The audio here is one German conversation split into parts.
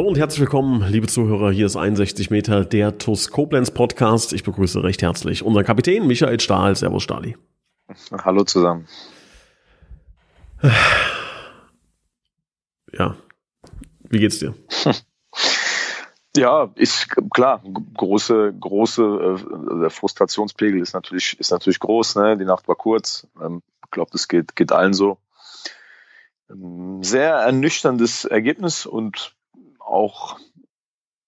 Hallo und herzlich willkommen, liebe Zuhörer. Hier ist 61 Meter der TUS Koblenz Podcast. Ich begrüße recht herzlich unseren Kapitän Michael Stahl. Servus, Stahli. Hallo zusammen. Ja, wie geht's dir? Ja, ist klar, große, große äh, der Frustrationspegel ist natürlich, ist natürlich groß, ne? Die Nacht war kurz. Ähm, ich glaube, das geht, geht allen so. Ähm, sehr ernüchterndes Ergebnis und auch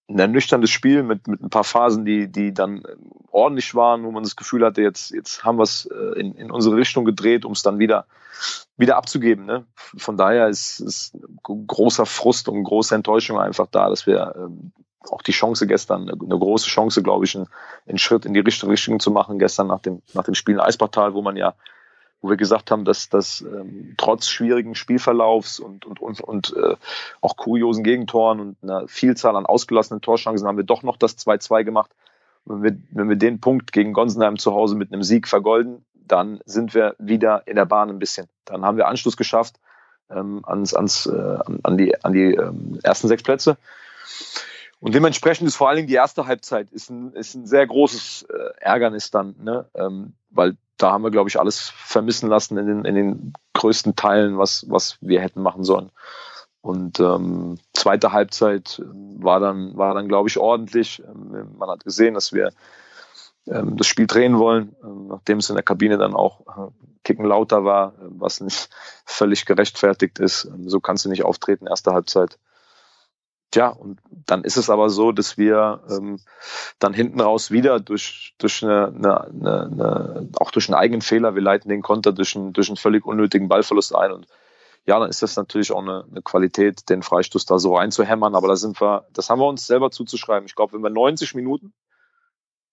ein ernüchterndes Spiel mit, mit ein paar Phasen, die, die dann ordentlich waren, wo man das Gefühl hatte, jetzt, jetzt haben wir es äh, in, in unsere Richtung gedreht, um es dann wieder, wieder abzugeben. Ne? Von daher ist, ist großer Frust und große Enttäuschung einfach da, dass wir ähm, auch die Chance gestern, eine, eine große Chance, glaube ich, einen, einen Schritt in die richtige Richtung zu machen, gestern nach dem, nach dem Spiel in Eisbachtal, wo man ja wo wir gesagt haben, dass das ähm, trotz schwierigen Spielverlaufs und, und, und, und äh, auch kuriosen Gegentoren und einer Vielzahl an ausgelassenen Torchancen haben wir doch noch das 2-2 gemacht. Wenn wir, wenn wir den Punkt gegen Gonsenheim zu Hause mit einem Sieg vergolden, dann sind wir wieder in der Bahn ein bisschen. Dann haben wir Anschluss geschafft ähm, ans, ans, äh, an die, an die ähm, ersten sechs Plätze. Und dementsprechend ist vor allen Dingen die erste Halbzeit ist ein, ist ein sehr großes äh, Ärgernis dann, ne? ähm, weil da haben wir, glaube ich, alles vermissen lassen in den, in den größten Teilen, was, was wir hätten machen sollen. Und ähm, zweite Halbzeit war dann, war dann, glaube ich, ordentlich. Ähm, man hat gesehen, dass wir ähm, das Spiel drehen wollen, ähm, nachdem es in der Kabine dann auch äh, kicken lauter war, äh, was nicht völlig gerechtfertigt ist. Ähm, so kannst du nicht auftreten, erste Halbzeit. Tja, und dann ist es aber so, dass wir ähm, dann hinten raus wieder durch, durch eine, eine, eine, auch durch einen eigenen Fehler, wir leiten den Konter durch einen, durch einen völlig unnötigen Ballverlust ein. Und ja, dann ist das natürlich auch eine, eine Qualität, den Freistoß da so reinzuhämmern. Aber da sind wir, das haben wir uns selber zuzuschreiben. Ich glaube, wenn wir 90 Minuten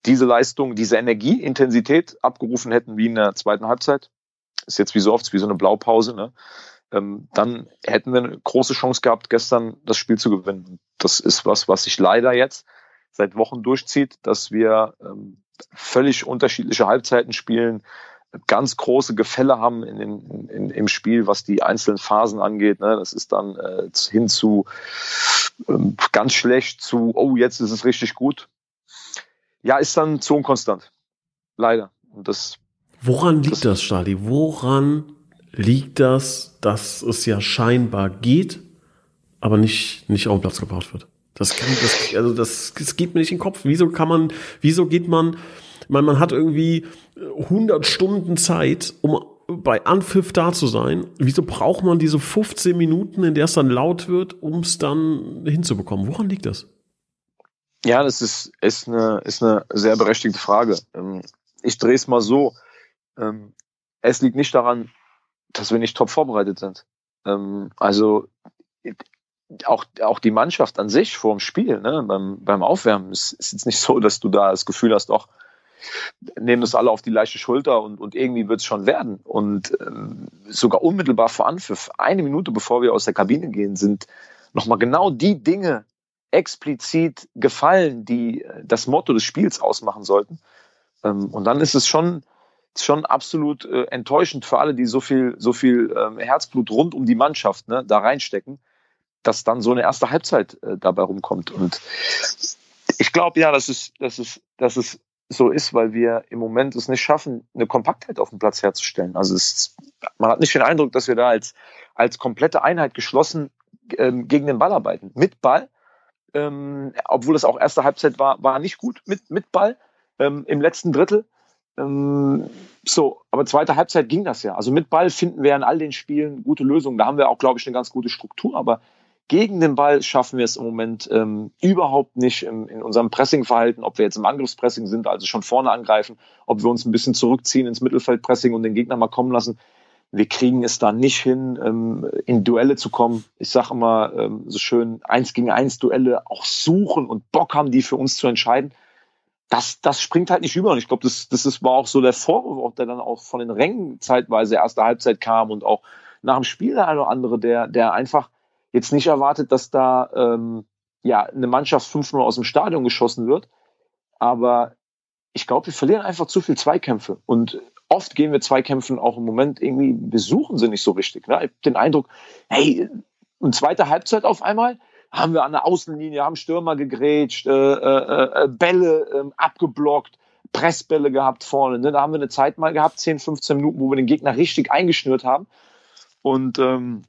diese Leistung, diese Energie, Intensität abgerufen hätten wie in der zweiten Halbzeit, ist jetzt wie so oft wie so eine Blaupause, ne? Ähm, dann hätten wir eine große Chance gehabt, gestern das Spiel zu gewinnen. Das ist was, was sich leider jetzt seit Wochen durchzieht, dass wir ähm, völlig unterschiedliche Halbzeiten spielen, ganz große Gefälle haben in, in, in, im Spiel, was die einzelnen Phasen angeht. Ne? Das ist dann äh, hin zu ähm, ganz schlecht zu, oh, jetzt ist es richtig gut. Ja, ist dann zu unkonstant. Leider. Und das, Woran liegt das, das Stadi? Woran liegt das, dass es ja scheinbar geht, aber nicht, nicht auf den Platz gebracht wird. Das, kann, das, also das, das geht mir nicht in den Kopf. Wieso kann man, wieso geht man, man, man hat irgendwie 100 Stunden Zeit, um bei Anpfiff da zu sein. Wieso braucht man diese 15 Minuten, in der es dann laut wird, um es dann hinzubekommen? Woran liegt das? Ja, das ist, ist, eine, ist eine sehr berechtigte Frage. Ähm, ich drehe es mal so. Ähm, es liegt nicht daran, dass wir nicht top vorbereitet sind. Ähm, also auch, auch die Mannschaft an sich vor dem Spiel, ne, beim, beim Aufwärmen, ist, ist jetzt nicht so, dass du da das Gefühl hast, doch, nehmen das alle auf die leichte Schulter und, und irgendwie wird es schon werden. Und ähm, sogar unmittelbar vor Anpfiff, eine Minute bevor wir aus der Kabine gehen, sind nochmal genau die Dinge explizit gefallen, die äh, das Motto des Spiels ausmachen sollten. Ähm, und dann ist es schon schon absolut äh, enttäuschend für alle, die so viel, so viel ähm, Herzblut rund um die Mannschaft ne, da reinstecken, dass dann so eine erste Halbzeit äh, dabei rumkommt. Und ich glaube ja, dass es, dass es, dass es so ist, weil wir im Moment es nicht schaffen, eine Kompaktheit auf dem Platz herzustellen. Also es, man hat nicht den Eindruck, dass wir da als, als komplette Einheit geschlossen ähm, gegen den Ball arbeiten. Mit Ball, ähm, obwohl es auch erste Halbzeit war, war nicht gut mit, mit Ball ähm, im letzten Drittel. Ähm, so, aber zweite Halbzeit ging das ja. Also mit Ball finden wir in all den Spielen gute Lösungen. Da haben wir auch, glaube ich, eine ganz gute Struktur. Aber gegen den Ball schaffen wir es im Moment ähm, überhaupt nicht im, in unserem Pressingverhalten, ob wir jetzt im Angriffspressing sind, also schon vorne angreifen, ob wir uns ein bisschen zurückziehen ins Mittelfeldpressing und den Gegner mal kommen lassen. Wir kriegen es da nicht hin, ähm, in Duelle zu kommen. Ich sage immer ähm, so schön, eins gegen eins Duelle auch suchen und Bock haben, die für uns zu entscheiden das, das springt halt nicht über. Und ich glaube, das, das ist, war auch so der Vorwurf, der dann auch von den Rängen zeitweise erste Halbzeit kam und auch nach dem Spiel der eine oder andere, der, der einfach jetzt nicht erwartet, dass da ähm, ja eine Mannschaft 5-0 aus dem Stadion geschossen wird. Aber ich glaube, wir verlieren einfach zu viel Zweikämpfe. Und oft gehen wir Zweikämpfen auch im Moment irgendwie, wir suchen sie nicht so richtig. Ne? Ich habe den Eindruck, hey, und zweite Halbzeit auf einmal haben wir an der Außenlinie, haben Stürmer gegrätscht, äh, äh, äh, Bälle äh, abgeblockt, Pressbälle gehabt vorne. Ne? Da haben wir eine Zeit mal gehabt, 10, 15 Minuten, wo wir den Gegner richtig eingeschnürt haben. Und ähm,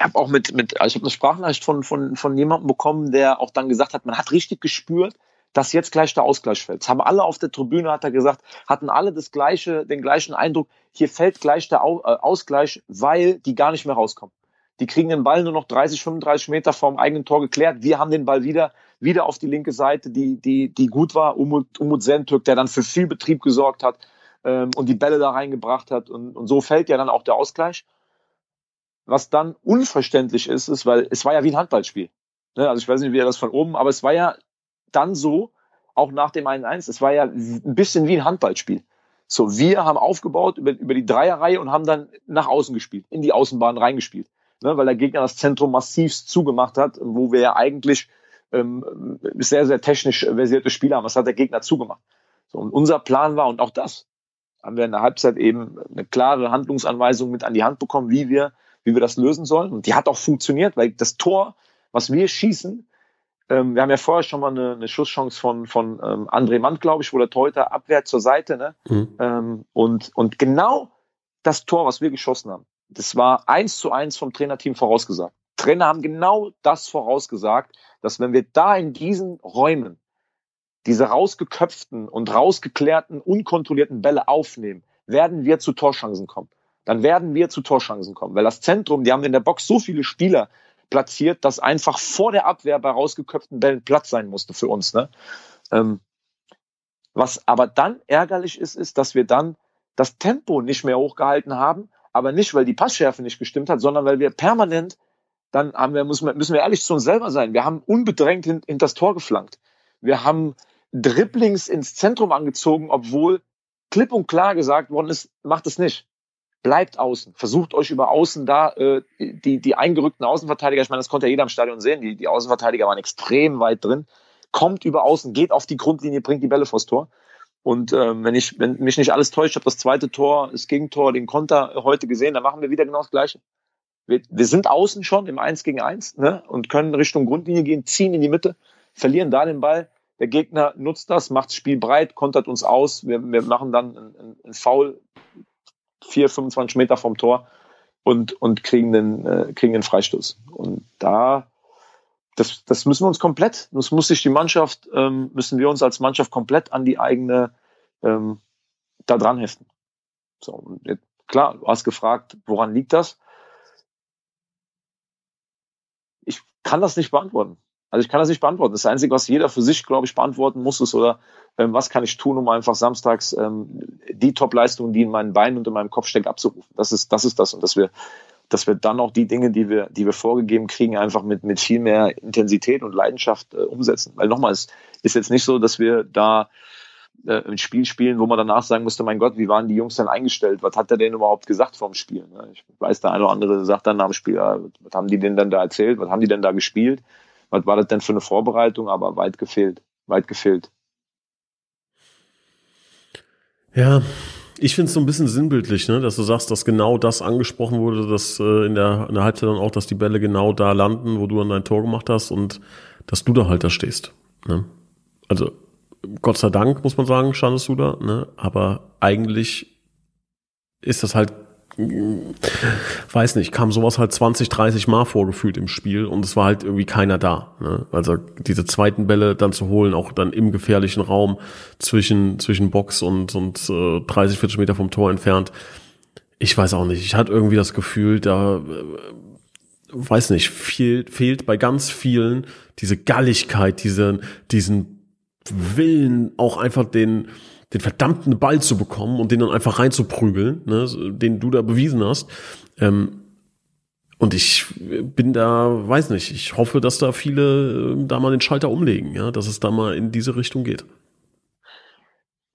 habe auch mit, mit also ich habe eine Sprachnachricht von, von, von jemandem bekommen, der auch dann gesagt hat, man hat richtig gespürt, dass jetzt gleich der Ausgleich fällt. Das haben alle auf der Tribüne, hat er gesagt, hatten alle das gleiche, den gleichen Eindruck, hier fällt gleich der äh, Ausgleich, weil die gar nicht mehr rauskommen. Die kriegen den Ball nur noch 30, 35 Meter vom eigenen Tor geklärt. Wir haben den Ball wieder, wieder auf die linke Seite, die, die, die gut war. Umut, Umut Sentürk, der dann für viel Betrieb gesorgt hat ähm, und die Bälle da reingebracht hat. Und, und so fällt ja dann auch der Ausgleich. Was dann unverständlich ist, ist, weil es war ja wie ein Handballspiel. Ne? Also ich weiß nicht, wie er das von oben, aber es war ja dann so, auch nach dem 1-1, es war ja ein bisschen wie ein Handballspiel. So, wir haben aufgebaut über, über die Dreierreihe und haben dann nach außen gespielt, in die Außenbahn reingespielt ne, weil der Gegner das Zentrum massiv zugemacht hat, wo wir ja eigentlich ähm, sehr, sehr technisch versierte Spieler haben. Was hat der Gegner zugemacht? So, und unser Plan war, und auch das haben wir in der Halbzeit eben eine klare Handlungsanweisung mit an die Hand bekommen, wie wir, wie wir das lösen sollen. Und die hat auch funktioniert, weil das Tor, was wir schießen, ähm, wir haben ja vorher schon mal eine, eine Schusschance von, von ähm, André Mann, glaube ich, wo der Torhüter abwehrt zur Seite. Ne? Mhm. Ähm, und, und genau das Tor, was wir geschossen haben, das war eins zu eins vom Trainerteam vorausgesagt. Trainer haben genau das vorausgesagt, dass wenn wir da in diesen Räumen diese rausgeköpften und rausgeklärten, unkontrollierten Bälle aufnehmen, werden wir zu Torschancen kommen. Dann werden wir zu Torschancen kommen, weil das Zentrum, die haben in der Box so viele Spieler platziert, dass einfach vor der Abwehr bei rausgeköpften Bällen Platz sein musste für uns. Ne? Ähm, was aber dann ärgerlich ist, ist, dass wir dann das Tempo nicht mehr hochgehalten haben aber nicht, weil die Passschärfe nicht gestimmt hat, sondern weil wir permanent, dann haben wir, müssen wir, müssen wir ehrlich zu uns selber sein, wir haben unbedrängt hin, in das Tor geflankt. Wir haben Dribblings ins Zentrum angezogen, obwohl klipp und klar gesagt worden ist, macht es nicht. Bleibt außen. Versucht euch über außen da äh, die, die eingerückten Außenverteidiger, ich meine, das konnte ja jeder im Stadion sehen, die, die Außenverteidiger waren extrem weit drin. Kommt über außen, geht auf die Grundlinie, bringt die Bälle vors Tor. Und ähm, wenn ich, wenn mich nicht alles täuscht, habe das zweite Tor, das Gegentor, den Konter heute gesehen, dann machen wir wieder genau das Gleiche. Wir, wir sind außen schon im 1 gegen 1 ne, und können Richtung Grundlinie gehen, ziehen in die Mitte, verlieren da den Ball. Der Gegner nutzt das, macht das Spiel breit, kontert uns aus. Wir, wir machen dann einen, einen Foul 4, 25 Meter vom Tor und, und kriegen, den, äh, kriegen den Freistoß. Und da das, das müssen wir uns komplett, das muss sich die Mannschaft, ähm, müssen wir uns als Mannschaft komplett an die eigene ähm, da dran heften. So, klar, du hast gefragt, woran liegt das? Ich kann das nicht beantworten. Also ich kann das nicht beantworten. Das Einzige, was jeder für sich, glaube ich, beantworten muss, ist oder ähm, was kann ich tun, um einfach samstags ähm, die Top-Leistungen, die in meinen Beinen und in meinem Kopf steckt, abzurufen. Das ist, das ist das. Und dass wir dass wir dann auch die Dinge, die wir, die wir vorgegeben kriegen, einfach mit, mit viel mehr Intensität und Leidenschaft äh, umsetzen. Weil nochmal, es ist jetzt nicht so, dass wir da äh, ein Spiel spielen, wo man danach sagen müsste, mein Gott, wie waren die Jungs denn eingestellt? Was hat er denn überhaupt gesagt vorm Spiel? Ne? Ich weiß, der eine oder andere sagt dann nach dem Spiel, was haben die denn dann da erzählt? Was haben die denn da gespielt? Was war das denn für eine Vorbereitung? Aber weit gefehlt, weit gefehlt. Ja, ich finde es so ein bisschen sinnbildlich, ne, dass du sagst, dass genau das angesprochen wurde, dass äh, in, der, in der Halbzeit dann auch, dass die Bälle genau da landen, wo du dann dein Tor gemacht hast und dass du da halt da stehst. Ne? Also Gott sei Dank, muss man sagen, standest du da, ne? aber eigentlich ist das halt weiß nicht, kam sowas halt 20, 30 Mal vorgefühlt im Spiel und es war halt irgendwie keiner da. Ne? Also diese zweiten Bälle dann zu holen, auch dann im gefährlichen Raum zwischen, zwischen Box und, und äh, 30, 40 Meter vom Tor entfernt. Ich weiß auch nicht. Ich hatte irgendwie das Gefühl, da äh, weiß nicht, viel, fehlt bei ganz vielen diese Galligkeit, diese, diesen Willen, auch einfach den, den verdammten Ball zu bekommen und den dann einfach reinzuprügeln, ne, den du da bewiesen hast. Ähm, und ich bin da, weiß nicht, ich hoffe, dass da viele äh, da mal den Schalter umlegen, ja, dass es da mal in diese Richtung geht.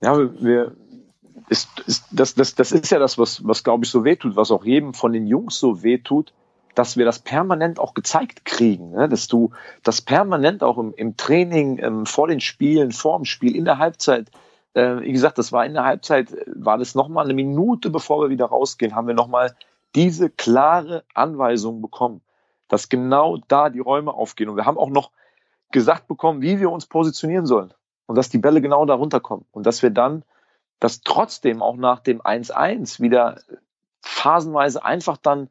Ja, wir, ist, ist, das, das, das ist ja das, was, was glaube ich so wehtut, was auch jedem von den Jungs so wehtut, dass wir das permanent auch gezeigt kriegen, ne? dass du das permanent auch im, im Training, ähm, vor den Spielen, vor dem Spiel, in der Halbzeit, äh, wie gesagt, das war in der Halbzeit, war das nochmal eine Minute, bevor wir wieder rausgehen, haben wir nochmal diese klare Anweisung bekommen, dass genau da die Räume aufgehen. Und wir haben auch noch gesagt bekommen, wie wir uns positionieren sollen und dass die Bälle genau da runterkommen und dass wir dann das trotzdem auch nach dem 1-1 wieder phasenweise einfach dann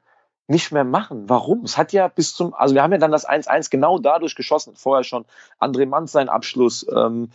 nicht mehr machen. Warum? Es hat ja bis zum, also wir haben ja dann das 1-1 genau dadurch geschossen. Vorher schon André Manz sein Abschluss, ähm,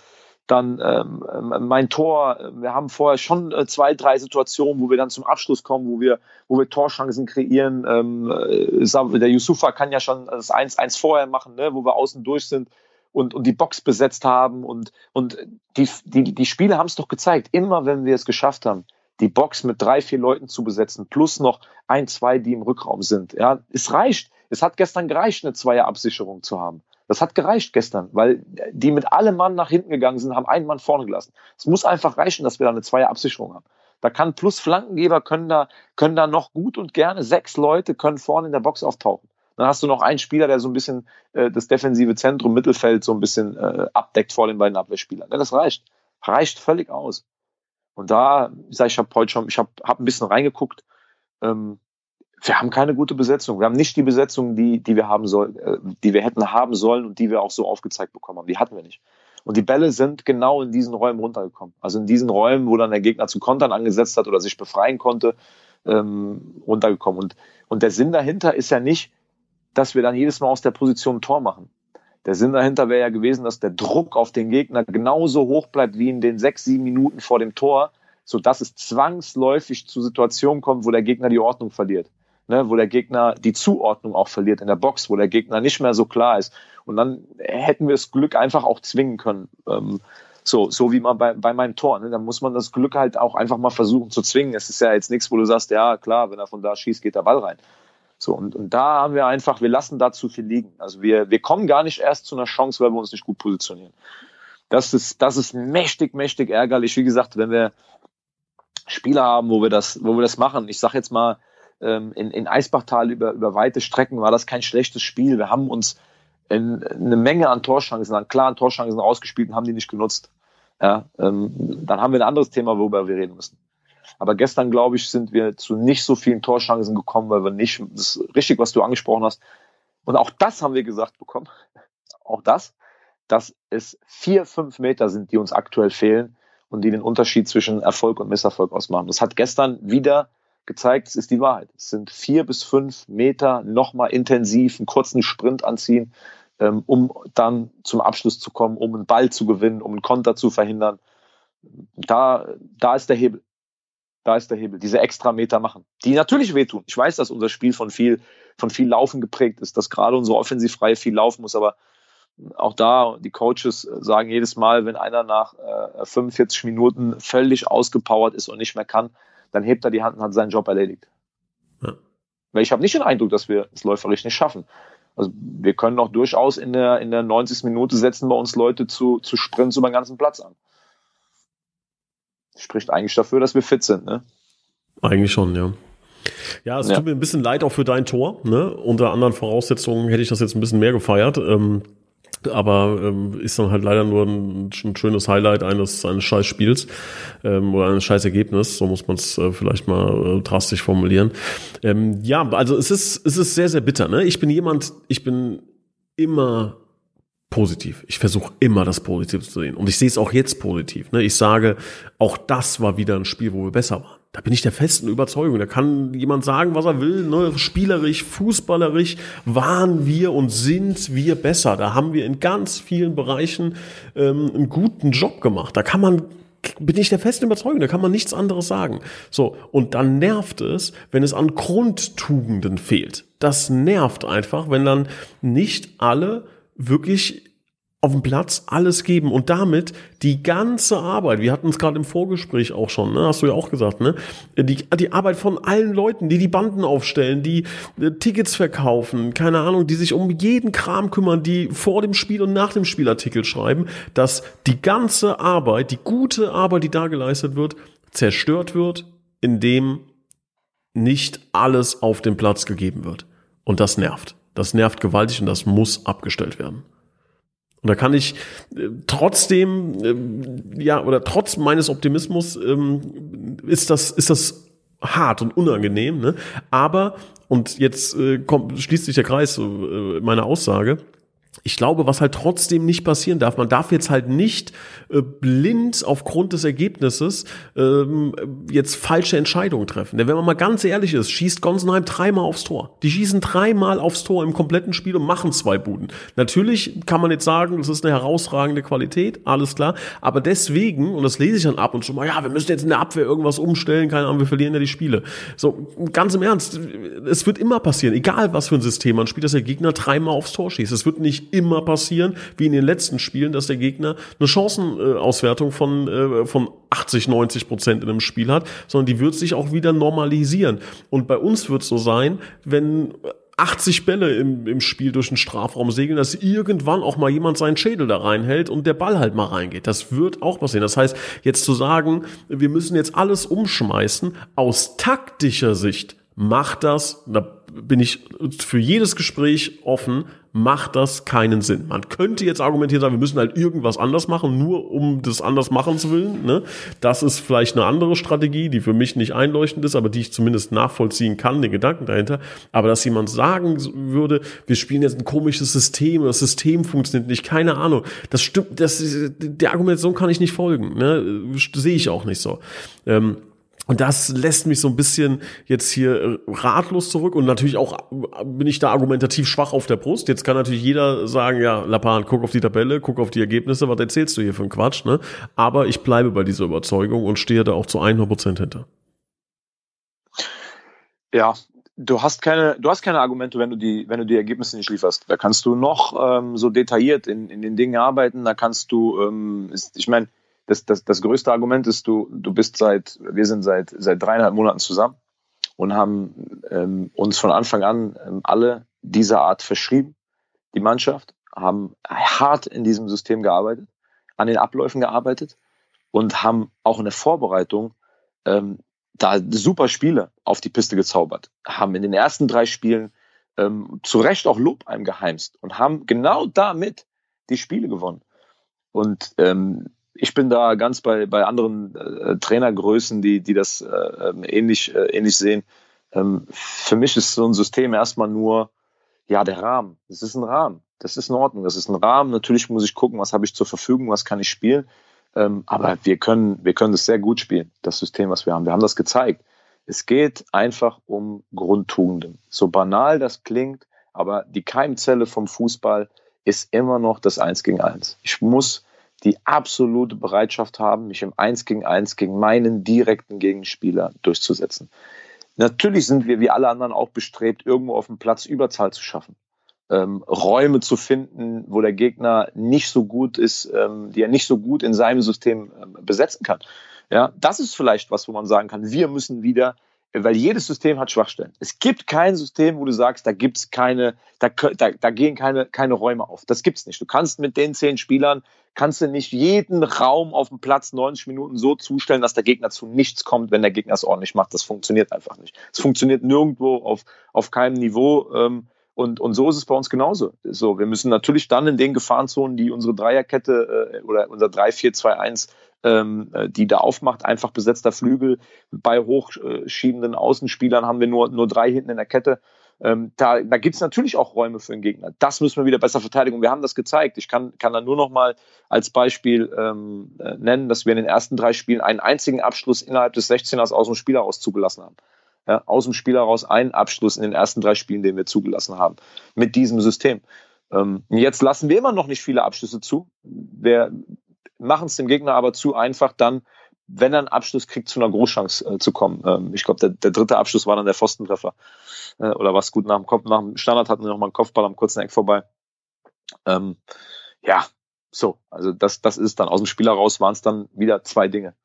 dann ähm, ähm mein Tor. Wir haben vorher schon äh, zwei, drei Situationen, wo wir dann zum Abschluss kommen, wo wir, wo wir Torchancen kreieren. Ähm, äh, der Yusufa kann ja schon das 1-1 vorher machen, ne, wo wir außen durch sind und, und die Box besetzt haben. Und, und die, die, die Spiele haben es doch gezeigt. Immer wenn wir es geschafft haben, die Box mit drei, vier Leuten zu besetzen, plus noch ein, zwei, die im Rückraum sind. Ja, es reicht. Es hat gestern gereicht, eine Zweierabsicherung zu haben. Das hat gereicht gestern, weil die mit allem Mann nach hinten gegangen sind, haben einen Mann vorne gelassen. Es muss einfach reichen, dass wir da eine Zweierabsicherung haben. Da kann plus Flankengeber können da, können da noch gut und gerne sechs Leute können vorne in der Box auftauchen. Dann hast du noch einen Spieler, der so ein bisschen äh, das defensive Zentrum, Mittelfeld so ein bisschen äh, abdeckt vor den beiden Abwehrspielern. Ja, das reicht. Reicht völlig aus. Und da, ich sage, ich habe heute schon, ich habe hab ein bisschen reingeguckt. Ähm, wir haben keine gute Besetzung. Wir haben nicht die Besetzung, die, die wir haben sollen, äh, die wir hätten haben sollen und die wir auch so aufgezeigt bekommen haben. Die hatten wir nicht. Und die Bälle sind genau in diesen Räumen runtergekommen. Also in diesen Räumen, wo dann der Gegner zu Kontern angesetzt hat oder sich befreien konnte, ähm, runtergekommen. Und, und der Sinn dahinter ist ja nicht, dass wir dann jedes Mal aus der Position ein Tor machen. Der Sinn dahinter wäre ja gewesen, dass der Druck auf den Gegner genauso hoch bleibt wie in den sechs, sieben Minuten vor dem Tor, so dass es zwangsläufig zu Situationen kommt, wo der Gegner die Ordnung verliert. Ne, wo der Gegner die Zuordnung auch verliert in der Box, wo der Gegner nicht mehr so klar ist. Und dann hätten wir das Glück einfach auch zwingen können. Ähm, so, so wie man bei, bei meinem Tor. Ne? Da muss man das Glück halt auch einfach mal versuchen zu zwingen. Es ist ja jetzt nichts, wo du sagst, ja klar, wenn er von da schießt, geht der Ball rein. So, und, und da haben wir einfach, wir lassen da zu viel liegen. Also wir, wir kommen gar nicht erst zu einer Chance, weil wir uns nicht gut positionieren. Das ist, das ist mächtig, mächtig ärgerlich. Wie gesagt, wenn wir Spieler haben, wo wir das, wo wir das machen. Ich sag jetzt mal, ähm, in, in Eisbachtal über, über weite Strecken war das kein schlechtes Spiel. Wir haben uns in, eine Menge an Torchancen, an klaren Torchancen ausgespielt und haben die nicht genutzt. Ja, ähm, dann haben wir ein anderes Thema, worüber wir reden müssen. Aber gestern, glaube ich, sind wir zu nicht so vielen Torchancen gekommen, weil wir nicht, das ist richtig, was du angesprochen hast. Und auch das haben wir gesagt bekommen. Auch das, dass es vier, fünf Meter sind, die uns aktuell fehlen und die den Unterschied zwischen Erfolg und Misserfolg ausmachen. Das hat gestern wieder gezeigt, es ist die Wahrheit. Es sind vier bis fünf Meter nochmal intensiv einen kurzen Sprint anziehen, ähm, um dann zum Abschluss zu kommen, um einen Ball zu gewinnen, um einen Konter zu verhindern. Da, da ist der Hebel da ist der Hebel, diese extra Meter machen, die natürlich wehtun. Ich weiß, dass unser Spiel von viel, von viel Laufen geprägt ist, dass gerade unsere Offensivreihe viel laufen muss, aber auch da, die Coaches sagen jedes Mal, wenn einer nach äh, 45 Minuten völlig ausgepowert ist und nicht mehr kann, dann hebt er die Hand und hat seinen Job erledigt. Ja. Weil ich habe nicht den Eindruck, dass wir es läuferisch nicht schaffen. Also wir können auch durchaus in der, in der 90. Minute setzen bei uns Leute zu, zu Sprints über den ganzen Platz an spricht eigentlich dafür, dass wir fit sind, ne? Eigentlich schon, ja. Ja, es ja. tut mir ein bisschen leid auch für dein Tor. Ne? Unter anderen Voraussetzungen hätte ich das jetzt ein bisschen mehr gefeiert. Ähm, aber ähm, ist dann halt leider nur ein, ein schönes Highlight eines, eines scheiß Spiels ähm, oder eines scheiß Ergebnis, so muss man es äh, vielleicht mal äh, drastisch formulieren. Ähm, ja, also es ist, es ist sehr, sehr bitter. Ne? Ich bin jemand, ich bin immer positiv. Ich versuche immer das Positive zu sehen. Und ich sehe es auch jetzt positiv. Ne? Ich sage, auch das war wieder ein Spiel, wo wir besser waren. Da bin ich der festen Überzeugung. Da kann jemand sagen, was er will. Ne? Spielerisch, fußballerisch waren wir und sind wir besser. Da haben wir in ganz vielen Bereichen ähm, einen guten Job gemacht. Da kann man bin ich der festen Überzeugung, da kann man nichts anderes sagen. So, und dann nervt es, wenn es an Grundtugenden fehlt. Das nervt einfach, wenn dann nicht alle wirklich auf dem Platz alles geben und damit die ganze Arbeit, wir hatten es gerade im Vorgespräch auch schon, ne, hast du ja auch gesagt, ne, die, die Arbeit von allen Leuten, die die Banden aufstellen, die äh, Tickets verkaufen, keine Ahnung, die sich um jeden Kram kümmern, die vor dem Spiel und nach dem Spiel Artikel schreiben, dass die ganze Arbeit, die gute Arbeit, die da geleistet wird, zerstört wird, indem nicht alles auf dem Platz gegeben wird. Und das nervt. Das nervt gewaltig und das muss abgestellt werden. Und da kann ich äh, trotzdem, äh, ja, oder trotz meines Optimismus ähm, ist das, ist das hart und unangenehm, ne? Aber, und jetzt äh, kommt, schließt sich der Kreis äh, meiner Aussage, ich glaube, was halt trotzdem nicht passieren darf, man darf jetzt halt nicht äh, blind aufgrund des Ergebnisses ähm, jetzt falsche Entscheidungen treffen. Denn wenn man mal ganz ehrlich ist, schießt Gonsenheim dreimal aufs Tor. Die schießen dreimal aufs Tor im kompletten Spiel und machen zwei Buden. Natürlich kann man jetzt sagen, das ist eine herausragende Qualität, alles klar. Aber deswegen, und das lese ich dann ab und zu mal, ja, wir müssen jetzt in der Abwehr irgendwas umstellen, keine Ahnung, wir verlieren ja die Spiele. So, ganz im Ernst, es wird immer passieren, egal was für ein System man spielt, dass der Gegner dreimal aufs Tor schießt. Es wird nicht immer passieren, wie in den letzten Spielen, dass der Gegner eine Chancenauswertung von, äh, von 80, 90 Prozent in einem Spiel hat, sondern die wird sich auch wieder normalisieren. Und bei uns wird es so sein, wenn 80 Bälle im, im Spiel durch den Strafraum segeln, dass irgendwann auch mal jemand seinen Schädel da reinhält und der Ball halt mal reingeht. Das wird auch passieren. Das heißt, jetzt zu sagen, wir müssen jetzt alles umschmeißen, aus taktischer Sicht macht das, da bin ich für jedes Gespräch offen, macht das keinen Sinn. Man könnte jetzt argumentieren, sagen, wir müssen halt irgendwas anders machen, nur um das anders machen zu willen. Ne? Das ist vielleicht eine andere Strategie, die für mich nicht einleuchtend ist, aber die ich zumindest nachvollziehen kann, den Gedanken dahinter. Aber dass jemand sagen würde, wir spielen jetzt ein komisches System, das System funktioniert nicht, keine Ahnung. Das stimmt, das, der Argumentation kann ich nicht folgen. Ne? Sehe ich auch nicht so. Ähm, und das lässt mich so ein bisschen jetzt hier äh, ratlos zurück und natürlich auch äh, bin ich da argumentativ schwach auf der Brust. Jetzt kann natürlich jeder sagen, ja, Lapan, guck auf die Tabelle, guck auf die Ergebnisse, was erzählst du hier für einen Quatsch, ne? Aber ich bleibe bei dieser Überzeugung und stehe da auch zu 100 Prozent hinter. Ja, du hast keine, du hast keine Argumente, wenn du die, wenn du die Ergebnisse nicht lieferst. Da kannst du noch ähm, so detailliert in, in den Dingen arbeiten. Da kannst du, ähm, ich meine, das, das, das größte Argument ist, du, du bist seit, wir sind seit, seit dreieinhalb Monaten zusammen und haben ähm, uns von Anfang an ähm, alle dieser Art verschrieben. Die Mannschaft haben hart in diesem System gearbeitet, an den Abläufen gearbeitet und haben auch in der Vorbereitung ähm, da super Spiele auf die Piste gezaubert, haben in den ersten drei Spielen ähm, zu Recht auch Lob eingeheimst und haben genau damit die Spiele gewonnen. Und ähm, ich bin da ganz bei, bei anderen äh, Trainergrößen, die, die das äh, ähm, ähnlich, äh, ähnlich sehen. Ähm, für mich ist so ein System erstmal nur, ja, der Rahmen. Das ist ein Rahmen. Das ist in Ordnung. Das ist ein Rahmen. Natürlich muss ich gucken, was habe ich zur Verfügung, was kann ich spielen. Ähm, aber wir können, wir können das sehr gut spielen, das System, was wir haben. Wir haben das gezeigt. Es geht einfach um Grundtugenden. So banal das klingt, aber die Keimzelle vom Fußball ist immer noch das Eins gegen Eins. Ich muss die absolute Bereitschaft haben, mich im Eins gegen Eins gegen meinen direkten Gegenspieler durchzusetzen. Natürlich sind wir wie alle anderen auch bestrebt, irgendwo auf dem Platz Überzahl zu schaffen. Ähm, Räume zu finden, wo der Gegner nicht so gut ist, ähm, die er nicht so gut in seinem System ähm, besetzen kann. Ja, das ist vielleicht was, wo man sagen kann, wir müssen wieder weil jedes System hat Schwachstellen. Es gibt kein System, wo du sagst, da gibt's keine, da, da, da gehen keine, keine Räume auf. Das gibt's nicht. Du kannst mit den zehn Spielern, kannst du nicht jeden Raum auf dem Platz 90 Minuten so zustellen, dass der Gegner zu nichts kommt, wenn der Gegner es ordentlich macht. Das funktioniert einfach nicht. Es funktioniert nirgendwo auf, auf keinem Niveau. Ähm, und, und so ist es bei uns genauso. So, wir müssen natürlich dann in den Gefahrenzonen, die unsere Dreierkette äh, oder unser 3-4-2-1 ähm, äh, die da aufmacht, einfach besetzter Flügel. Bei hochschiebenden Außenspielern haben wir nur, nur drei hinten in der Kette. Ähm, da da gibt es natürlich auch Räume für den Gegner. Das müssen wir wieder besser verteidigen. Wir haben das gezeigt. Ich kann, kann da nur noch mal als Beispiel ähm, äh, nennen, dass wir in den ersten drei Spielen einen einzigen Abschluss innerhalb des 16ers aus dem Spiel heraus zugelassen haben. Ja, aus dem Spiel heraus einen Abschluss in den ersten drei Spielen, den wir zugelassen haben. Mit diesem System. Ähm, jetzt lassen wir immer noch nicht viele Abschlüsse zu. Wer, machen es dem Gegner aber zu einfach, dann, wenn er einen Abschluss kriegt, zu einer Großchance äh, zu kommen. Ähm, ich glaube, der, der dritte Abschluss war dann der Pfostentreffer. Äh, oder was gut nach dem Kopf, nach dem Standard hatten wir noch mal einen Kopfball am kurzen Eck vorbei. Ähm, ja, So, also das, das ist dann aus dem Spiel heraus waren es dann wieder zwei Dinge.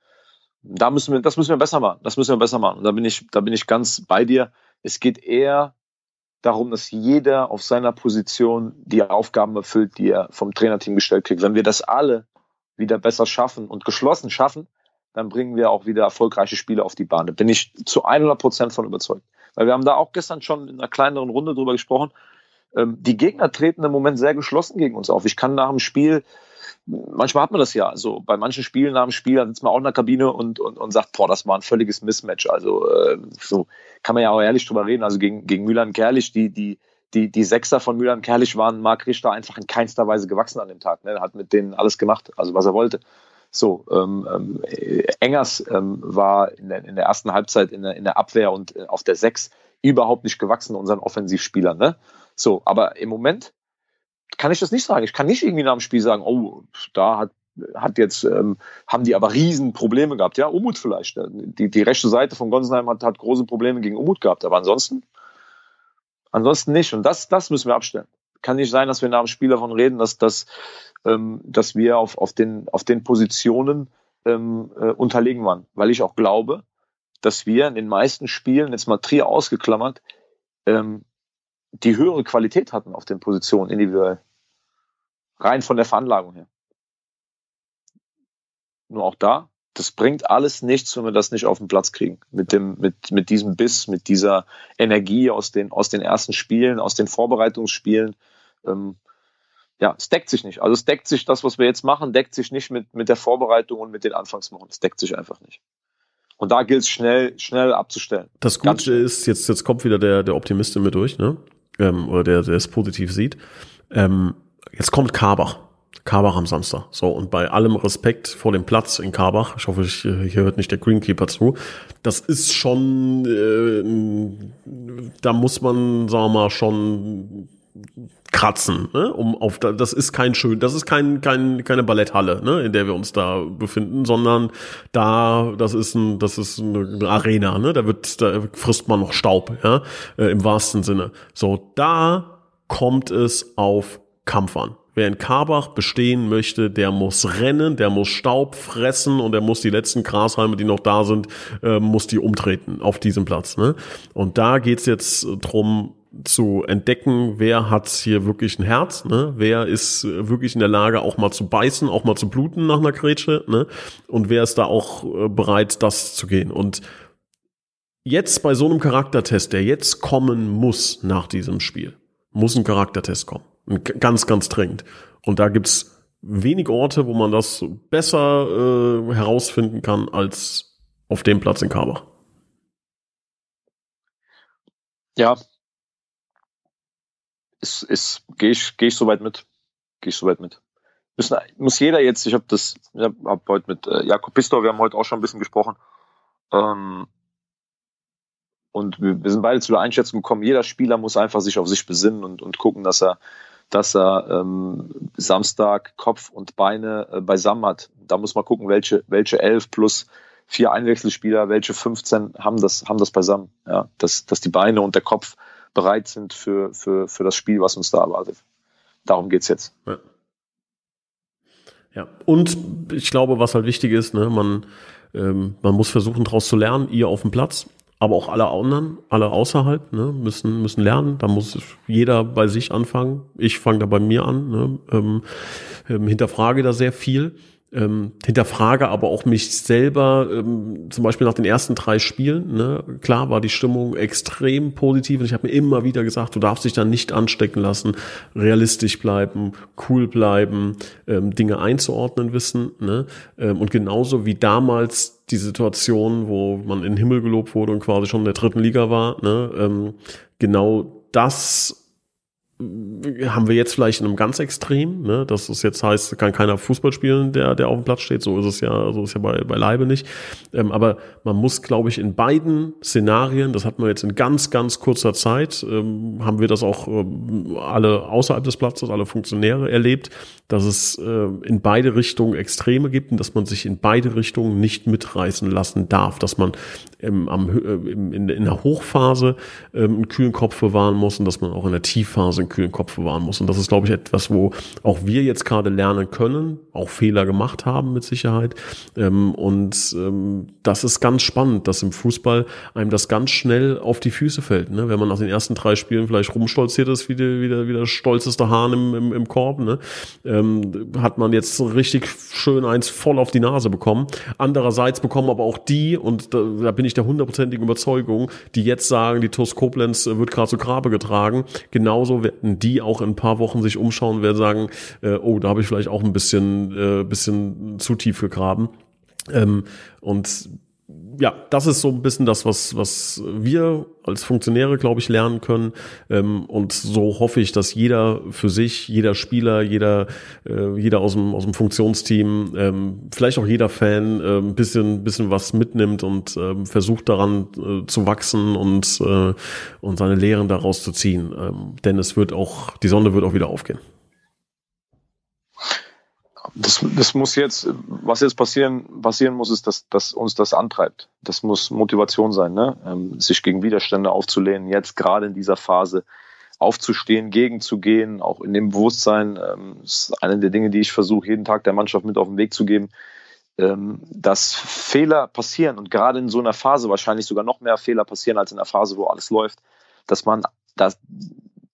Da müssen wir, das müssen wir besser machen. Das müssen wir besser machen. Und da bin ich, da bin ich ganz bei dir. Es geht eher darum, dass jeder auf seiner Position die Aufgaben erfüllt, die er vom Trainerteam gestellt kriegt. Wenn wir das alle wieder besser schaffen und geschlossen schaffen, dann bringen wir auch wieder erfolgreiche Spiele auf die Bahn. Da bin ich zu 100 Prozent von überzeugt. Weil wir haben da auch gestern schon in einer kleineren Runde drüber gesprochen. Ähm, die Gegner treten im Moment sehr geschlossen gegen uns auf. Ich kann nach dem Spiel, manchmal hat man das ja, also bei manchen Spielen nach dem Spiel, dann sitzt man auch in der Kabine und, und, und sagt, boah, das war ein völliges Mismatch. Also äh, so kann man ja auch ehrlich drüber reden. Also gegen, gegen Müller Kerlich, die, die, die, die Sechser von Müller Kerlich waren Marc Richter einfach in keinster Weise gewachsen an dem Tag. Ne? Er hat mit denen alles gemacht, also was er wollte. So, ähm, ähm, Engers ähm, war in der, in der ersten Halbzeit in der, in der Abwehr und äh, auf der Sechs überhaupt nicht gewachsen, unseren Offensivspielern. Ne? So, aber im Moment kann ich das nicht sagen. Ich kann nicht irgendwie nach dem Spiel sagen, oh, da hat hat jetzt ähm, haben die aber riesen Probleme gehabt. Ja, Umut vielleicht. Die, die rechte Seite von Gonsenheim hat, hat große Probleme gegen Umut gehabt, aber ansonsten ansonsten nicht. Und das das müssen wir abstellen. Kann nicht sein, dass wir nach dem Spiel davon reden, dass dass ähm, dass wir auf, auf, den, auf den Positionen ähm, äh, unterlegen waren. Weil ich auch glaube, dass wir in den meisten Spielen, jetzt mal Trier ausgeklammert, ähm, die höhere Qualität hatten auf den Positionen individuell. Rein von der Veranlagung her. Nur auch da, das bringt alles nichts, wenn wir das nicht auf den Platz kriegen. Mit dem, mit, mit diesem Biss, mit dieser Energie aus den, aus den ersten Spielen, aus den Vorbereitungsspielen. Ähm, ja, es deckt sich nicht. Also es deckt sich das, was wir jetzt machen, deckt sich nicht mit, mit der Vorbereitung und mit den Anfangswochen. Es deckt sich einfach nicht. Und da gilt es schnell, schnell abzustellen. Das Gute ist, jetzt, jetzt kommt wieder der, der Optimist in mir durch, ne? Ähm, oder der, der es positiv sieht. Ähm, jetzt kommt Karbach. Karbach am Samstag. So, und bei allem Respekt vor dem Platz in Karbach, ich hoffe, ich, hier hört nicht der Greenkeeper zu, das ist schon, äh, da muss man, sagen wir mal, schon kratzen, ne? um auf das ist kein schön, das ist kein, kein keine Balletthalle, ne, in der wir uns da befinden, sondern da das ist ein das ist eine Arena, ne, da wird da frisst man noch Staub, ja, äh, im wahrsten Sinne. So da kommt es auf Kampf an. Wer in Karbach bestehen möchte, der muss rennen, der muss Staub fressen und der muss die letzten Grashalme, die noch da sind, äh, muss die umtreten auf diesem Platz. Ne? Und da geht's jetzt drum, zu entdecken, wer hat hier wirklich ein Herz, ne? wer ist wirklich in der Lage, auch mal zu beißen, auch mal zu bluten nach einer Grätsche, ne? und wer ist da auch äh, bereit, das zu gehen. Und jetzt bei so einem Charaktertest, der jetzt kommen muss nach diesem Spiel, muss ein Charaktertest kommen. Ganz, ganz dringend. Und da gibt's wenig Orte, wo man das besser äh, herausfinden kann als auf dem Platz in Karbach. Ja, ist, ist gehe ich, geh ich soweit mit. Gehe ich soweit mit. Müssen, muss jeder jetzt, ich habe das, ich habe hab heute mit äh, Jakob Pistor, wir haben heute auch schon ein bisschen gesprochen. Ähm, und wir, wir sind beide zu der Einschätzung gekommen, jeder Spieler muss einfach sich auf sich besinnen und, und gucken, dass er, dass er ähm, Samstag Kopf und Beine äh, beisammen hat. Da muss man gucken, welche, welche elf plus vier Einwechselspieler, welche 15 haben das, haben das beisammen. Ja, dass, dass die Beine und der Kopf bereit sind für, für, für das Spiel, was uns da erwartet. Darum geht's jetzt. Ja. ja. Und ich glaube, was halt wichtig ist, ne, man, ähm, man muss versuchen, daraus zu lernen, ihr auf dem Platz, aber auch alle anderen, alle außerhalb, ne, müssen, müssen lernen. Da muss jeder bei sich anfangen. Ich fange da bei mir an, ne, ähm, ähm, hinterfrage da sehr viel ähm, hinterfrage aber auch mich selber, ähm, zum Beispiel nach den ersten drei Spielen, ne, klar war die Stimmung extrem positiv und ich habe mir immer wieder gesagt, du darfst dich da nicht anstecken lassen, realistisch bleiben, cool bleiben, ähm, Dinge einzuordnen wissen. Ne, ähm, und genauso wie damals die Situation, wo man in den Himmel gelobt wurde und quasi schon in der dritten Liga war, ne, ähm, genau das haben wir jetzt vielleicht in einem ganz Extrem, ne? dass es jetzt heißt, kann keiner Fußball spielen, der, der auf dem Platz steht. So ist es ja, so ist ja bei, bei Leibe nicht. Ähm, aber man muss, glaube ich, in beiden Szenarien, das hat man jetzt in ganz, ganz kurzer Zeit, ähm, haben wir das auch ähm, alle außerhalb des Platzes, alle Funktionäre erlebt, dass es äh, in beide Richtungen Extreme gibt und dass man sich in beide Richtungen nicht mitreißen lassen darf, dass man im, am, äh, in, in der Hochphase ähm, einen kühlen Kopf bewahren muss und dass man auch in der Tiefphase einen kühlen Kopf bewahren muss. Und das ist, glaube ich, etwas, wo auch wir jetzt gerade lernen können, auch Fehler gemacht haben mit Sicherheit. Ähm, und ähm, das ist ganz spannend, dass im Fußball einem das ganz schnell auf die Füße fällt. Ne? Wenn man nach den ersten drei Spielen vielleicht rumstolziert ist, wie der, wie der, wie der stolzeste Hahn im, im, im Korb, ne? ähm, hat man jetzt richtig schön eins voll auf die Nase bekommen. Andererseits bekommen aber auch die, und da, da bin ich der hundertprozentigen Überzeugung, die jetzt sagen, die TuS Koblenz wird gerade zu Grabe getragen, genauso werden die auch in ein paar Wochen sich umschauen, werden sagen, äh, oh, da habe ich vielleicht auch ein bisschen, äh, bisschen zu tief gegraben. Ähm, und ja, das ist so ein bisschen das, was, was wir als Funktionäre, glaube ich, lernen können. Ähm, und so hoffe ich, dass jeder für sich, jeder Spieler, jeder, äh, jeder aus dem, aus dem Funktionsteam, ähm, vielleicht auch jeder Fan, ein bisschen, bisschen was mitnimmt und versucht daran äh, zu wachsen und, äh, und seine Lehren daraus zu ziehen. Ähm, denn es wird auch, die Sonne wird auch wieder aufgehen das, das muss jetzt, was jetzt passieren, passieren muss, ist, dass, dass uns das antreibt. Das muss Motivation sein, ne? Ähm, sich gegen Widerstände aufzulehnen, jetzt gerade in dieser Phase aufzustehen, gegenzugehen, auch in dem Bewusstsein. Ähm, ist eine der Dinge, die ich versuche, jeden Tag der Mannschaft mit auf den Weg zu geben, ähm, dass Fehler passieren und gerade in so einer Phase wahrscheinlich sogar noch mehr Fehler passieren als in einer Phase, wo alles läuft, dass man das,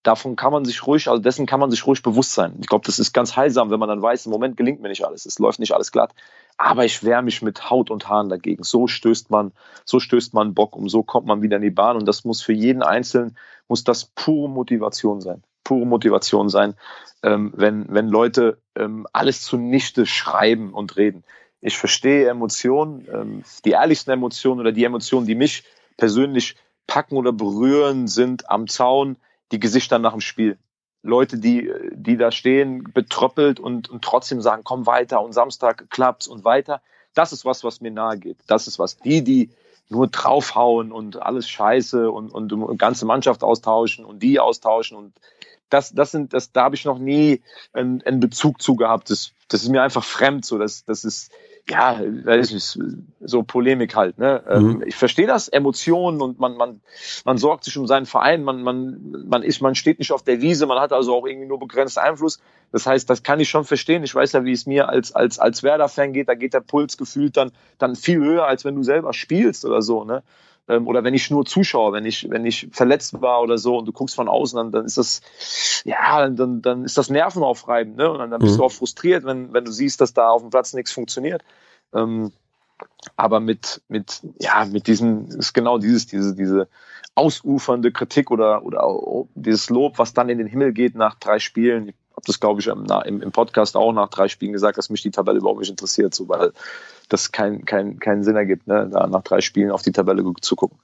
davon kann man sich ruhig, also dessen kann man sich ruhig bewusst sein. Ich glaube, das ist ganz heilsam, wenn man dann weiß, im Moment gelingt mir nicht alles, es läuft nicht alles glatt, aber ich wehre mich mit Haut und Haaren dagegen. So stößt man, so stößt man Bock um, so kommt man wieder in die Bahn und das muss für jeden Einzelnen, muss das pure Motivation sein. Pure Motivation sein, ähm, wenn, wenn Leute ähm, alles zunichte schreiben und reden. Ich verstehe Emotionen, ähm, die ehrlichsten Emotionen oder die Emotionen, die mich persönlich packen oder berühren, sind am Zaun, die Gesichter nach dem Spiel. Leute, die, die da stehen, betröppelt und, und trotzdem sagen, komm weiter und Samstag klappt's und weiter. Das ist was, was mir nahe geht. Das ist was. Die, die nur draufhauen und alles scheiße und, und, ganze Mannschaft austauschen und die austauschen und das, das sind, das, da habe ich noch nie einen, einen Bezug zu gehabt. Das, das ist mir einfach fremd. So, das, das ist, ja, das ist so Polemik halt. Ne? Ähm, mhm. Ich verstehe das, Emotionen und man, man, man sorgt sich um seinen Verein, man, man, man ist, man steht nicht auf der Wiese, man hat also auch irgendwie nur begrenzt Einfluss. Das heißt, das kann ich schon verstehen. Ich weiß ja, wie es mir als, als, als Werder-Fan geht, da geht der Puls gefühlt dann, dann viel höher, als wenn du selber spielst oder so. Ne? Ähm, oder wenn ich nur zuschaue, wenn ich, wenn ich verletzt war oder so und du guckst von außen, dann, dann ist das, ja, dann, dann ist das nervenaufreibend, ne? Und dann, dann bist mhm. du auch frustriert, wenn, wenn du siehst, dass da auf dem Platz nichts funktioniert. Ähm, aber mit, mit, ja, mit diesem, ist genau dieses, diese, diese ausufernde Kritik oder, oder dieses Lob, was dann in den Himmel geht nach drei Spielen. Ich habe das, glaube ich, im, im, Podcast auch nach drei Spielen gesagt, dass mich die Tabelle überhaupt nicht interessiert, so, weil das keinen kein, keinen Sinn ergibt, ne, da nach drei Spielen auf die Tabelle zu gucken.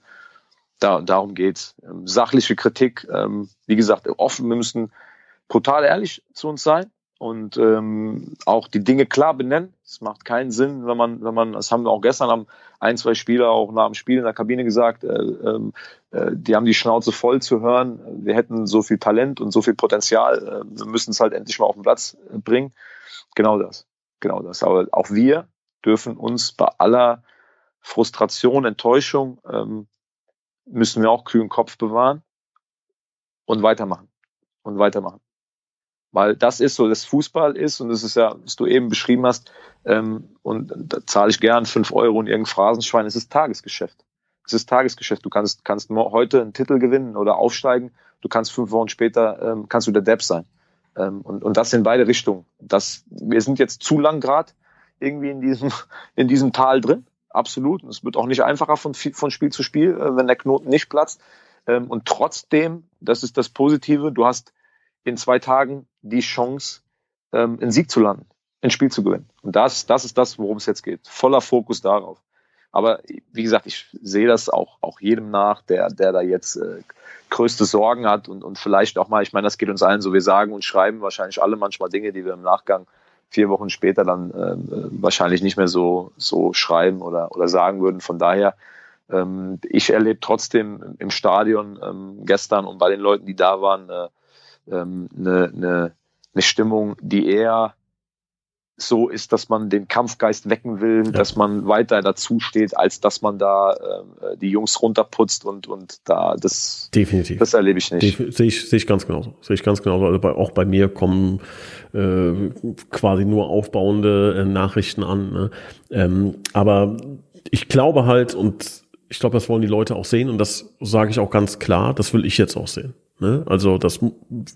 Da, darum geht's. Ähm, sachliche Kritik, ähm, wie gesagt, offen, wir müssen brutal ehrlich zu uns sein und ähm, auch die Dinge klar benennen. Es macht keinen Sinn, wenn man, wenn man, das haben wir auch gestern haben ein, zwei Spieler auch nach dem Spiel in der Kabine gesagt, äh, ähm, äh, die haben die Schnauze voll zu hören. Wir hätten so viel Talent und so viel Potenzial. Äh, wir müssen es halt endlich mal auf den Platz äh, bringen. Genau das. Genau das. Aber auch wir dürfen uns bei aller Frustration, Enttäuschung, ähm, müssen wir auch kühlen Kopf bewahren und weitermachen. Und weitermachen. Weil das ist so, das Fußball ist, und das ist ja, was du eben beschrieben hast, ähm, und da zahle ich gern fünf Euro in irgendein Phrasenschwein, es ist Tagesgeschäft. Es ist Tagesgeschäft. Du kannst, kannst heute einen Titel gewinnen oder aufsteigen. Du kannst fünf Wochen später, ähm, kannst du der Depp sein. Ähm, und, und das in beide Richtungen. Das, wir sind jetzt zu lang grad irgendwie in diesem, in diesem Tal drin. Absolut. Und es wird auch nicht einfacher von, von Spiel zu Spiel, äh, wenn der Knoten nicht platzt. Ähm, und trotzdem, das ist das Positive, du hast in zwei Tagen die Chance, ähm, einen Sieg zu landen, ein Spiel zu gewinnen. Und das, das ist das, worum es jetzt geht. Voller Fokus darauf. Aber wie gesagt, ich sehe das auch, auch jedem nach, der, der da jetzt äh, größte Sorgen hat und, und vielleicht auch mal, ich meine, das geht uns allen so, wir sagen und schreiben wahrscheinlich alle manchmal Dinge, die wir im Nachgang vier Wochen später dann äh, wahrscheinlich nicht mehr so, so schreiben oder, oder sagen würden. Von daher, ähm, ich erlebe trotzdem im Stadion ähm, gestern und bei den Leuten, die da waren, äh, ähm, eine, eine, eine Stimmung, die eher so ist, dass man den Kampfgeist wecken will, ja. dass man weiter dazu steht, als dass man da äh, die Jungs runterputzt und, und da das. Definitiv. Das erlebe ich nicht. Sehe ich, sehe ich ganz genauso. Sehe ich ganz genauso. Also bei, auch bei mir kommen äh, quasi nur aufbauende äh, Nachrichten an. Ne? Ähm, aber ich glaube halt, und ich glaube, das wollen die Leute auch sehen, und das sage ich auch ganz klar, das will ich jetzt auch sehen. Ne? Also das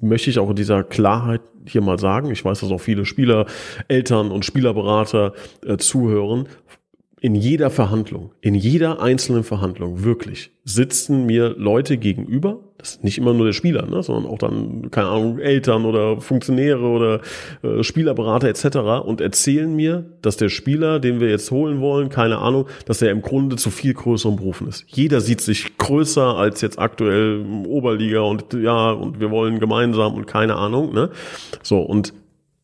möchte ich auch in dieser Klarheit hier mal sagen. Ich weiß, dass auch viele Spieler, Eltern und Spielerberater äh, zuhören in jeder Verhandlung, in jeder einzelnen Verhandlung, wirklich, sitzen mir Leute gegenüber, das ist nicht immer nur der Spieler, ne, sondern auch dann, keine Ahnung, Eltern oder Funktionäre oder äh, Spielerberater etc. und erzählen mir, dass der Spieler, den wir jetzt holen wollen, keine Ahnung, dass er im Grunde zu viel größeren Berufen ist. Jeder sieht sich größer als jetzt aktuell Oberliga und ja, und wir wollen gemeinsam und keine Ahnung, ne. So, und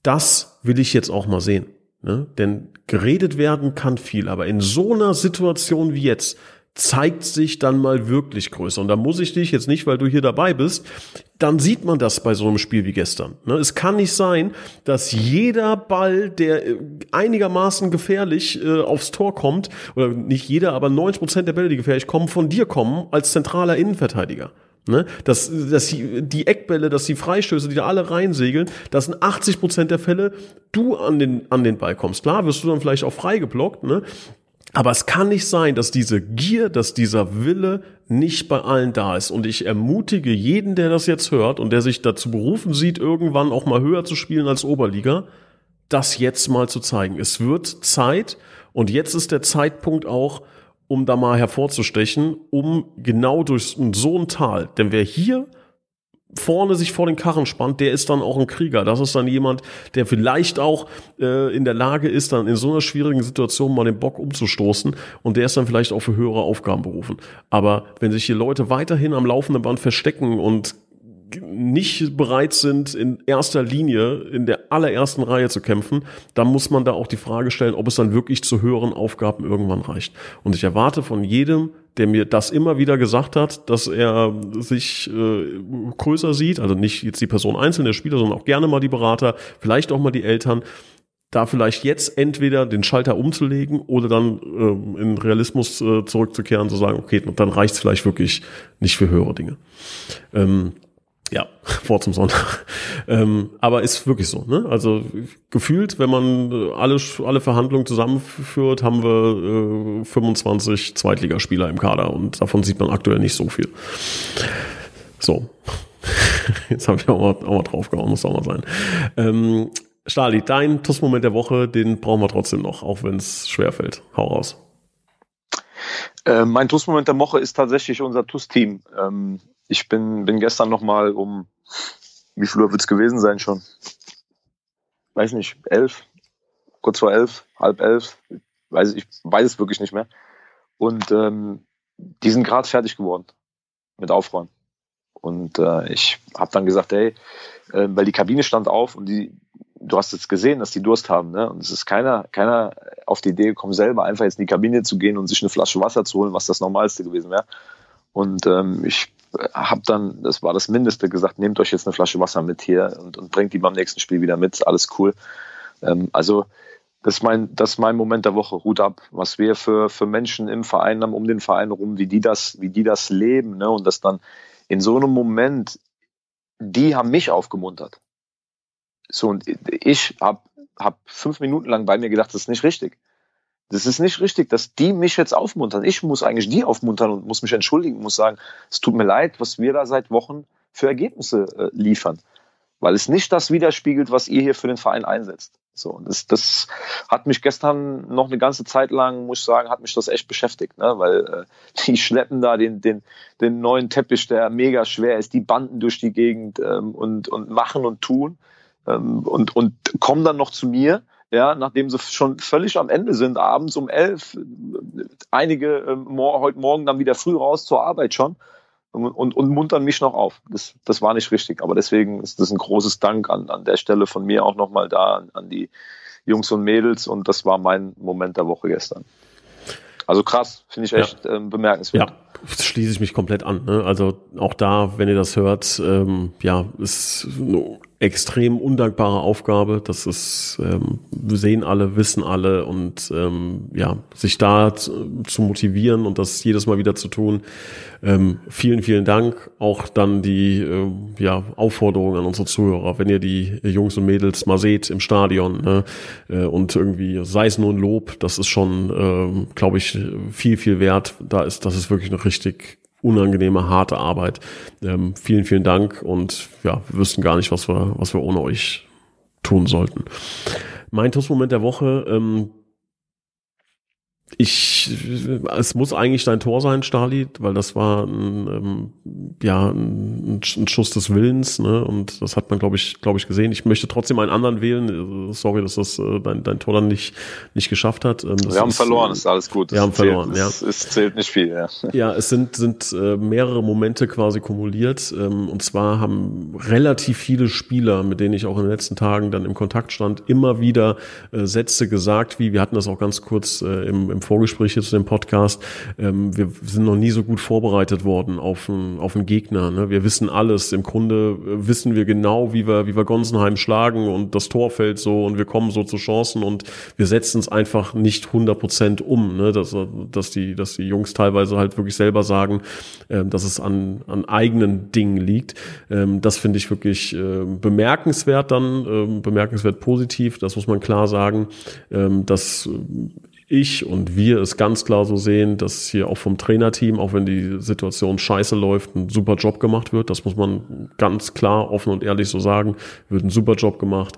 das will ich jetzt auch mal sehen. Ne? Denn geredet werden kann viel, aber in so einer Situation wie jetzt zeigt sich dann mal wirklich größer. Und da muss ich dich jetzt nicht, weil du hier dabei bist, dann sieht man das bei so einem Spiel wie gestern. Ne? Es kann nicht sein, dass jeder Ball, der äh, einigermaßen gefährlich äh, aufs Tor kommt, oder nicht jeder, aber 90 Prozent der Bälle, die gefährlich kommen, von dir kommen als zentraler Innenverteidiger. Ne? Dass, dass die, die Eckbälle, dass die Freistöße, die da alle reinsegeln, dass in 80 Prozent der Fälle du an den, an den Ball kommst. Klar wirst du dann vielleicht auch frei geblockt, ne? Aber es kann nicht sein, dass diese Gier, dass dieser Wille nicht bei allen da ist. Und ich ermutige jeden, der das jetzt hört und der sich dazu berufen sieht, irgendwann auch mal höher zu spielen als Oberliga, das jetzt mal zu zeigen. Es wird Zeit und jetzt ist der Zeitpunkt auch, um da mal hervorzustechen, um genau durch so ein Tal, denn wer hier vorne sich vor den Karren spannt, der ist dann auch ein Krieger. Das ist dann jemand, der vielleicht auch äh, in der Lage ist, dann in so einer schwierigen Situation mal den Bock umzustoßen und der ist dann vielleicht auch für höhere Aufgaben berufen. Aber wenn sich hier Leute weiterhin am laufenden Band verstecken und nicht bereit sind, in erster Linie, in der allerersten Reihe zu kämpfen, dann muss man da auch die Frage stellen, ob es dann wirklich zu höheren Aufgaben irgendwann reicht. Und ich erwarte von jedem, der mir das immer wieder gesagt hat, dass er sich äh, größer sieht, also nicht jetzt die Person einzeln, der Spieler, sondern auch gerne mal die Berater, vielleicht auch mal die Eltern, da vielleicht jetzt entweder den Schalter umzulegen oder dann ähm, in Realismus äh, zurückzukehren, zu sagen, okay, dann reicht es vielleicht wirklich nicht für höhere Dinge. Ähm, ja, vor zum Sonntag. ähm, aber ist wirklich so. Ne? Also gefühlt, wenn man äh, alle, alle Verhandlungen zusammenführt, haben wir äh, 25 Zweitligaspieler im Kader und davon sieht man aktuell nicht so viel. So. Jetzt habe ich auch mal, auch mal draufgehauen, muss auch mal sein. Ähm, Stali, dein TUS-Moment der Woche, den brauchen wir trotzdem noch, auch wenn es schwerfällt. Hau raus. Äh, mein TUS-Moment der Woche ist tatsächlich unser TUS-Team. Ähm, ich bin, bin gestern noch mal um, wie viel Uhr wird es gewesen sein schon? Weiß nicht, elf, kurz vor elf, halb elf, weiß ich, weiß es wirklich nicht mehr. Und ähm, die sind gerade fertig geworden mit Aufräumen. Und äh, ich habe dann gesagt, hey, äh, weil die Kabine stand auf und die, du hast jetzt gesehen, dass die Durst haben, ne? Und es ist keiner, keiner auf die Idee gekommen, selber einfach jetzt in die Kabine zu gehen und sich eine Flasche Wasser zu holen, was das Normalste gewesen wäre. Und ähm, ich habe dann, das war das Mindeste, gesagt, nehmt euch jetzt eine Flasche Wasser mit hier und, und bringt die beim nächsten Spiel wieder mit. Alles cool. Ähm, also das ist, mein, das ist mein Moment der Woche. Hut ab, was wir für, für Menschen im Verein haben, um den Verein rum, wie die das, wie die das leben. Ne? Und das dann in so einem Moment, die haben mich aufgemuntert. So, und ich habe hab fünf Minuten lang bei mir gedacht, das ist nicht richtig. Das ist nicht richtig, dass die mich jetzt aufmuntern. Ich muss eigentlich die aufmuntern und muss mich entschuldigen, muss sagen, es tut mir leid, was wir da seit Wochen für Ergebnisse äh, liefern. Weil es nicht das widerspiegelt, was ihr hier für den Verein einsetzt. So, das, das hat mich gestern noch eine ganze Zeit lang, muss ich sagen, hat mich das echt beschäftigt, ne? weil äh, die schleppen da den, den, den neuen Teppich, der mega schwer ist, die Banden durch die Gegend ähm, und, und machen und tun ähm, und, und kommen dann noch zu mir ja, nachdem sie schon völlig am Ende sind, abends um elf, einige äh, mor heute Morgen dann wieder früh raus zur Arbeit schon und, und, und muntern mich noch auf. Das, das war nicht richtig, aber deswegen ist das ein großes Dank an, an der Stelle von mir auch nochmal da an, an die Jungs und Mädels und das war mein Moment der Woche gestern. Also krass, finde ich echt ja. ähm, bemerkenswert. Ja, schließe ich mich komplett an. Ne? Also auch da, wenn ihr das hört, ähm, ja, ist extrem undankbare Aufgabe. Das ist, ähm, sehen alle, wissen alle und ähm, ja, sich da zu, zu motivieren und das jedes Mal wieder zu tun. Ähm, vielen, vielen Dank. Auch dann die äh, ja, Aufforderung an unsere Zuhörer, wenn ihr die Jungs und Mädels mal seht im Stadion ne, äh, und irgendwie, sei es nur ein Lob, das ist schon, äh, glaube ich, viel, viel wert. Da ist, das ist wirklich eine richtig unangenehme, harte Arbeit. Ähm, vielen, vielen Dank und ja, wir wüssten gar nicht, was wir, was wir ohne euch tun sollten. Mein Toastmoment der Woche, ähm, ich, es muss eigentlich dein Tor sein, Stali, weil das war ein, ähm, ja, ein, ein, Schuss des Willens, ne? Und das hat man, glaube ich, glaube ich, gesehen. Ich möchte trotzdem einen anderen wählen. Sorry, dass das äh, dein, dein Tor dann nicht, nicht geschafft hat. Ähm, wir haben ist, verloren, ist alles gut. Wir haben zählt, verloren, ja. Es, es, zählt nicht viel, ja. Ja, es sind, sind äh, mehrere Momente quasi kumuliert. Ähm, und zwar haben relativ viele Spieler, mit denen ich auch in den letzten Tagen dann im Kontakt stand, immer wieder äh, Sätze gesagt, wie wir hatten das auch ganz kurz äh, im, im Vorgespräch zu dem Podcast. Ähm, wir sind noch nie so gut vorbereitet worden auf einen, auf einen Gegner. Ne? Wir wissen alles. Im Grunde äh, wissen wir genau, wie wir, wie wir Gonsenheim schlagen und das Tor fällt so und wir kommen so zu Chancen und wir setzen es einfach nicht 100 Prozent um. Ne? Dass, dass, die, dass die Jungs teilweise halt wirklich selber sagen, äh, dass es an, an eigenen Dingen liegt. Ähm, das finde ich wirklich äh, bemerkenswert dann, äh, bemerkenswert positiv. Das muss man klar sagen. Ähm, dass ich und wir es ganz klar so sehen, dass hier auch vom Trainerteam, auch wenn die Situation scheiße läuft, ein super Job gemacht wird. Das muss man ganz klar, offen und ehrlich so sagen. Wird ein super Job gemacht.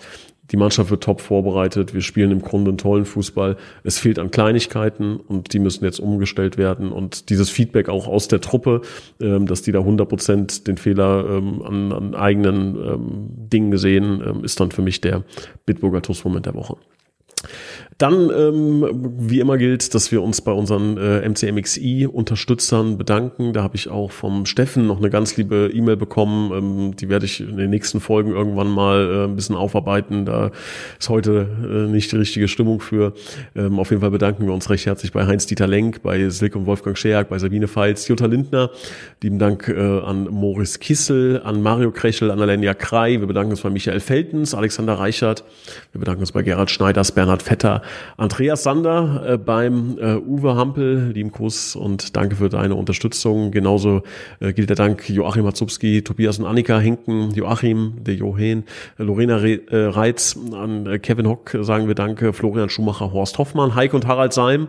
Die Mannschaft wird top vorbereitet. Wir spielen im Grunde einen tollen Fußball. Es fehlt an Kleinigkeiten und die müssen jetzt umgestellt werden. Und dieses Feedback auch aus der Truppe, ähm, dass die da 100 Prozent den Fehler ähm, an, an eigenen ähm, Dingen sehen, ist dann für mich der Bitburger Tuss-Moment der Woche. Dann, ähm, wie immer gilt, dass wir uns bei unseren äh, MCMXI-Unterstützern bedanken. Da habe ich auch vom Steffen noch eine ganz liebe E-Mail bekommen. Ähm, die werde ich in den nächsten Folgen irgendwann mal äh, ein bisschen aufarbeiten. Da ist heute äh, nicht die richtige Stimmung für. Ähm, auf jeden Fall bedanken wir uns recht herzlich bei Heinz-Dieter Lenk, bei Silk und Wolfgang Scheak, bei Sabine Feitz, Jutta Lindner. Lieben Dank äh, an Moritz Kissel, an Mario Krechel, an Alenia Krei. Wir bedanken uns bei Michael Feltens, Alexander Reichert. Wir bedanken uns bei Gerhard Schneiders, Bernhard Vetter, Andreas Sander äh, beim äh, Uwe Hampel, lieben Gruß und danke für deine Unterstützung. Genauso äh, gilt der Dank Joachim Matzubski, Tobias und Annika Henken, Joachim, der Johen, äh, Lorena Re äh, Reitz, an äh, Kevin Hock sagen wir Danke, Florian Schumacher, Horst Hoffmann, Heik und Harald Seim.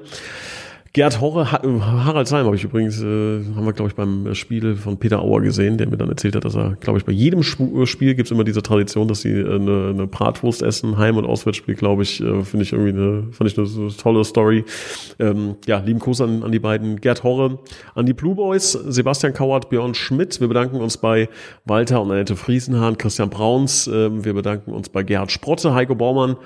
Gerd Horre, Harald Seim habe ich übrigens, äh, haben wir glaube ich beim Spiel von Peter Auer gesehen, der mir dann erzählt hat, dass er, glaube ich, bei jedem äh, Spiel gibt es immer diese Tradition, dass sie äh, eine, eine Bratwurst essen, Heim- und Auswärtsspiel, glaube ich, äh, finde ich irgendwie eine, fand ich eine, eine tolle Story. Ähm, ja, lieben Gruß an, an die beiden, Gerd Horre, an die Blue Boys, Sebastian Kauert, Björn Schmidt. Wir bedanken uns bei Walter und Annette Friesenhahn, Christian Brauns. Ähm, wir bedanken uns bei Gerhard Sprotte, Heiko Baumann.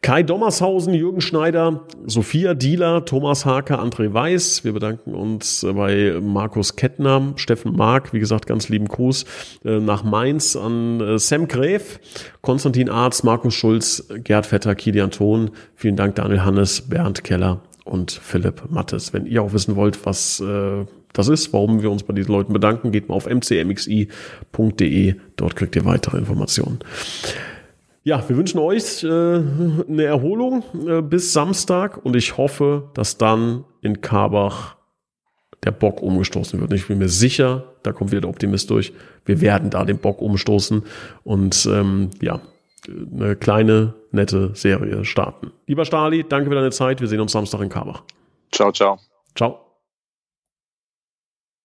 Kai Dommershausen, Jürgen Schneider, Sophia Dieler, Thomas Hake, André Weiß. Wir bedanken uns bei Markus Kettner, Steffen Mark, wie gesagt, ganz lieben Gruß äh, nach Mainz an äh, Sam Gräf, Konstantin Arz, Markus Schulz, Gerd Vetter, Kilian Thon. Vielen Dank, Daniel Hannes, Bernd Keller und Philipp Mattes. Wenn ihr auch wissen wollt, was äh, das ist, warum wir uns bei diesen Leuten bedanken, geht mal auf mcmxi.de. Dort kriegt ihr weitere Informationen. Ja, wir wünschen euch äh, eine Erholung äh, bis Samstag und ich hoffe, dass dann in Karbach der Bock umgestoßen wird. Ich bin mir sicher, da kommt wieder der Optimist durch. Wir werden da den Bock umstoßen und ähm, ja, eine kleine, nette Serie starten. Lieber Stali, danke für deine Zeit. Wir sehen uns Samstag in Karbach. Ciao, ciao. Ciao.